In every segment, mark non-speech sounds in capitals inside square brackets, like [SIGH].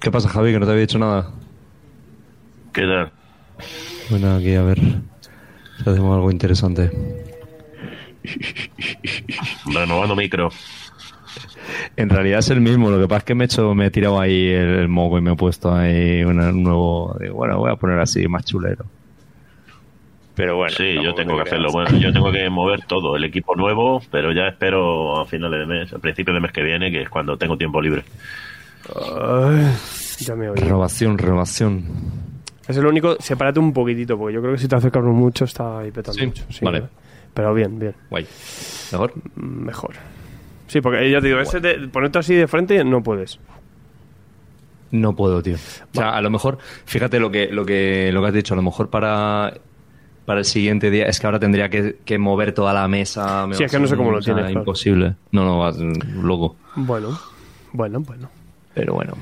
¿Qué pasa, Javi? Que no te había dicho nada. ¿Qué tal? Bueno, aquí a ver si hacemos algo interesante. Renovando micro. En realidad es el mismo, lo que pasa es que me he, hecho, me he tirado ahí el, el moco y me he puesto ahí un nuevo... digo, bueno, voy a poner así, más chulero. Pero bueno. Sí, yo tengo te que hacerlo. Bueno, yo tengo que mover todo, el equipo nuevo, pero ya espero a finales de mes, a principios del mes que viene, que es cuando tengo tiempo libre. Ay, ya me oí. Renovación, renovación. Es el único. Sepárate un poquitito, porque yo creo que si te acercas mucho está ahí petando Sí, mucho. vale. Pero bien, bien. Guay. ¿Mejor? Mejor. Sí, porque ya te digo, ese de, ponerte así de frente no puedes. No puedo, tío. O sea, a lo mejor, fíjate lo que, lo que, lo que has dicho, a lo mejor para, para el siguiente día es que ahora tendría que, que mover toda la mesa. me Sí, es que no sé cómo lo tienes, claro. Imposible. No, no, va, loco. Bueno, bueno, bueno. Pero bueno.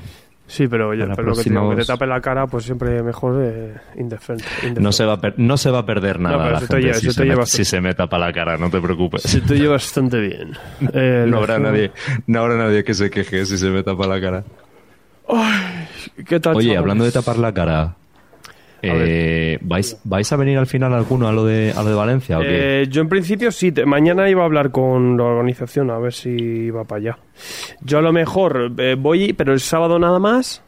Sí, pero, ya, Para pero lo que digo, que te tape la cara, pues siempre mejor eh, indefenso. No se va a, no se va a perder nada pero la gente oye- si, se oye me, si se me tapa la cara, no te preocupes. Se te oye bastante bien. [LAUGHS] Eh, no habrá nadie, no habrá nadie que se queje si se me tapa la cara. ¿Qué tal, Oye, chavales? hablando de tapar la cara, eh, ¿vais, ¿vais a venir al final alguno a lo de, a lo de Valencia o qué? Eh, yo en principio sí, te- mañana iba a hablar con la organización a ver si iba para allá. Yo a lo mejor eh, voy, pero el sábado nada más.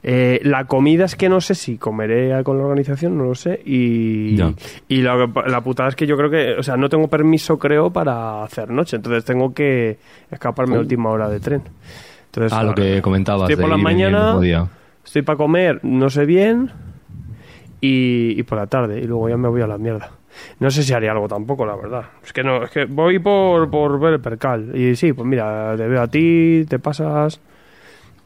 Eh, la comida es que no sé si comeré con la organización, no lo sé. Y, Ya. y la, la putada es que yo creo que, o sea, no tengo permiso, creo, para hacer noche. Entonces tengo que escaparme a última hora de tren. Entonces, Ah, lo que comentabas. Estoy por la mañana, estoy para comer, no sé bien. Y, y por la tarde, y luego ya me voy a la mierda. No sé si haría algo tampoco, la verdad. Es que no, es que voy por, por ver el percal. Y sí, pues mira, te veo a ti, te pasas.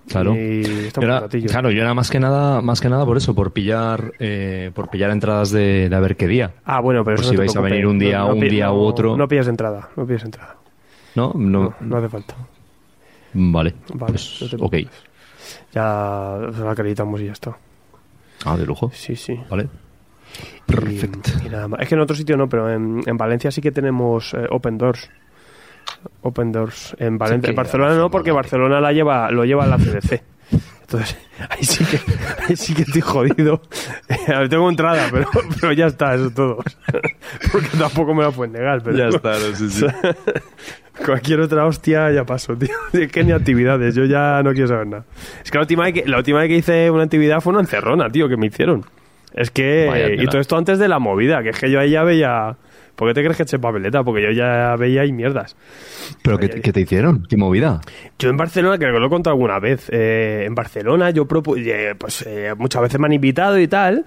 Claro. Y estamos Era- claro, yo era más que nada, más que nada por eso, por pillar, eh, por pillar entradas de, de a ver qué día. Ah, bueno, pero eso si no te vais a venir un día- un día u otro. No pillas entrada, no pillas entrada. ¿No? No. No, hace falta. Vale. Vale, Pues, ok. Ya lo acreditamos y ya está. Ah, de lujo. Sí, sí. Vale. Perfecto. y nada más. Es que en otro sitio no, pero en, en Valencia sí que tenemos eh, Open Doors. Open Doors. En Valencia, en Barcelona no, porque. Barcelona la lleva, lo lleva la CDC. Entonces, [LAUGHS] ahí sí que, ahí sí que estoy jodido. A [LAUGHS] ver, tengo entrada, pero, [LAUGHS] pero ya está, eso es todo. Porque tampoco me la pueden negar. Pero Ya está, no sé si. Cualquier otra hostia ya pasó, [LAUGHS] tío. Es que ni actividades, yo ya no quiero saber nada. Es que la última vez que, la última vez que hice una actividad fue una encerrona, tío, que me hicieron. Es que... Vaya y todo esto antes de la movida, que es que yo ahí ya veía... ¿Por qué te crees que eché papeleta? Porque yo ya veía ahí mierdas. ¿Pero qué, qué te hicieron? ¿Qué movida? Yo en Barcelona, creo que lo he contado alguna vez, eh, en Barcelona yo propu eh, pues eh, muchas veces me han invitado y tal,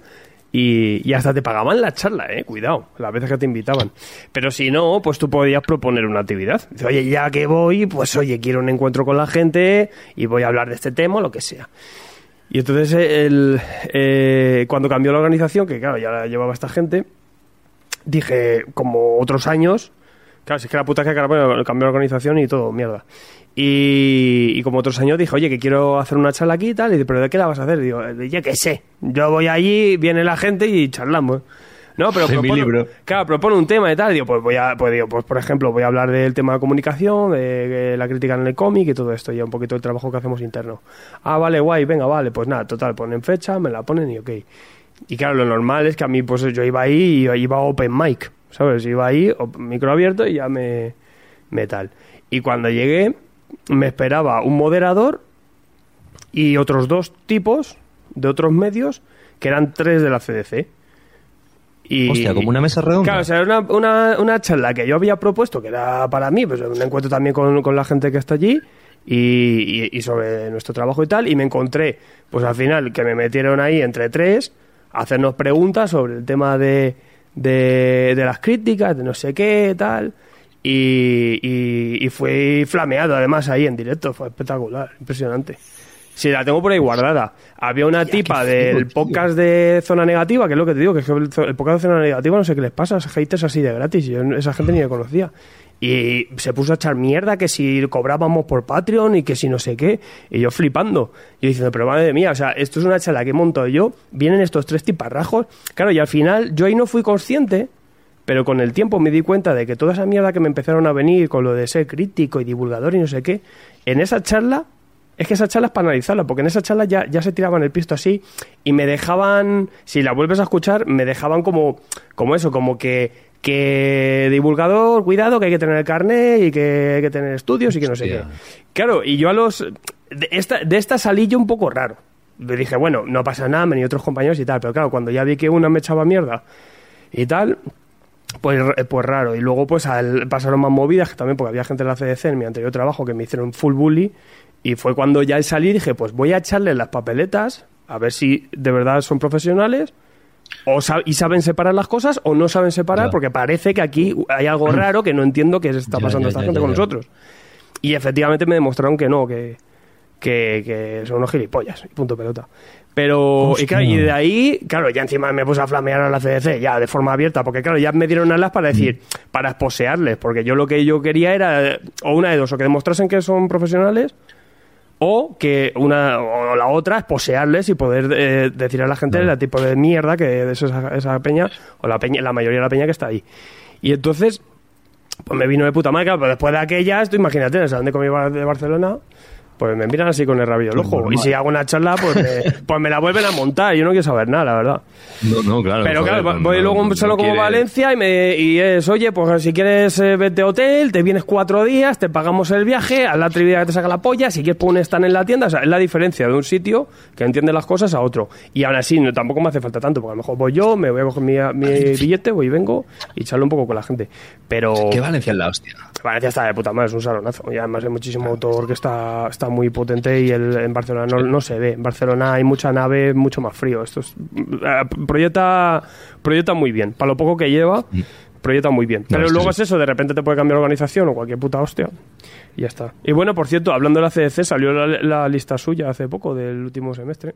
y, hasta te pagaban la charla, eh, cuidado, las veces que te invitaban. Pero si no, pues tú podías proponer una actividad. Dice, oye, ya que voy, pues oye, quiero un encuentro con la gente y voy a hablar de este tema lo que sea. Y entonces eh, el, eh, cuando cambió la organización, que claro, ya la llevaba esta gente, dije, como otros años, claro, si es que la puta que bueno, cambió la organización y todo, mierda. Y, y como otros años dije, oye, que quiero hacer una charla aquí y tal, y dice, pero ¿de qué la vas a hacer? Digo, ya que sé, yo voy allí, viene la gente y charlamos. No, pero [LAUGHS] De mi propone- libro. Claro, propone un tema y tal. Digo, pues voy a, pues digo, pues por ejemplo, voy a hablar del tema de comunicación, de, de la crítica en el cómic y todo esto, y un poquito del trabajo que hacemos interno. Ah, vale, guay, venga, vale, pues nada, total, ponen fecha, me la ponen y ok. Y claro, lo normal es que a mí, pues yo iba ahí y iba open mic, ¿sabes? Iba ahí, micro abierto y ya me, me tal. Y cuando llegué, me esperaba un moderador y otros dos tipos de otros medios que eran tres de la CDC. Y, Hostia, como una mesa redonda. Claro, o sea, era una, una, una charla que yo había propuesto, que era para mí, pues un encuentro también con, con la gente que está allí y, y- y sobre nuestro trabajo y tal, y me encontré, pues al final, que me metieron ahí entre tres a hacernos preguntas sobre el tema de, de, de las críticas, de no sé qué, tal, y, y, y fue flameado además ahí en directo, fue espectacular, impresionante. Sí, la tengo por ahí guardada. Había una tipa del podcast de Zona Negativa, que es lo que te digo, que es que el, el podcast de Zona Negativa no sé qué les pasa, esos haters así de gratis, yo esa gente ni la conocía. Y se puso a echar mierda que si cobrábamos por Patreon y que si no sé qué, y yo flipando. Yo diciendo, pero madre mía, o sea, esto es una charla que he montado yo, vienen estos tres tiparrajos. Claro, y al final yo ahí no fui consciente, pero con el tiempo me di cuenta de que toda esa mierda que me empezaron a venir con lo de ser crítico y divulgador y no sé qué, en esa charla es que esa charla es para analizarla, porque en esa charla ya, ya se tiraban el pisto así y me dejaban, si la vuelves a escuchar, me dejaban como, como eso, como que, que divulgador, cuidado, que hay que tener el carnet y que hay que tener estudios y que no sé qué. Claro, y yo a los... De esta, de esta salí yo un poco raro. Le dije, bueno, no pasa nada, me ni otros compañeros y tal, pero claro, cuando ya vi que una me echaba mierda y tal, pues, pues raro. Y luego pues al, pasaron más movidas, que también porque había gente en la CDC en mi anterior trabajo que me hicieron full bully. Y fue cuando ya al salir dije, pues voy a echarles las papeletas, a ver si de verdad son profesionales. O y saben separar las cosas o no saben separar, Ya. porque parece que aquí hay algo raro que no entiendo que está pasando ya, esta gente con nosotros. Y efectivamente me demostraron que no, que, que, que son unos gilipollas, punto pelota. Pero, y, Hostia. claro, y de ahí, claro, ya encima me puse a flamear a la CDC, ya de forma abierta, porque claro, ya me dieron alas para decir, para esposearles, porque yo lo que yo quería era, o una de dos, o que demostrasen que son profesionales, o que una o la otra es posearles y poder eh, decir a la gente el tipo de mierda que es esa, esa peña, o la peña, la mayoría de la peña que está ahí. Y entonces, pues me vino de puta madre, claro, pero después de aquellas, tú imagínate, en el salón de comida de Barcelona, pues me miran así con el rabillo del ojo. normal. Y si hago una charla, pues me, [LAUGHS] pues me la vuelven a montar. Yo no quiero saber nada, la verdad. No, no, claro. Pero joder, claro, no- voy no- luego un no salón como Valencia y, me, y es, oye, pues si quieres eh, vete a hotel, te vienes cuatro días, te pagamos el viaje, haz la actividad que te saca la polla, si quieres poner stand en la tienda, o sea, es la diferencia de un sitio que entiende las cosas a otro. Y así, no, tampoco me hace falta tanto, porque a lo mejor voy yo, me voy a coger mi, mi billete, voy y vengo y charlo un poco con la gente. Pero Que Valencia es la hostia. Valencia está de puta madre, es un salonazo. Y además hay muchísimo autor que está, está muy potente y el, en Barcelona no, no se ve. En Barcelona hay mucha nave, mucho más frío. Esto es, eh, proyecta, proyecta muy bien. Para lo poco que lleva, proyecta muy bien. Pero luego es eso, de repente te puede cambiar la organización o cualquier puta hostia. Y ya está. Y bueno, por cierto, hablando de la CDC, salió la, la lista suya hace poco del último semestre.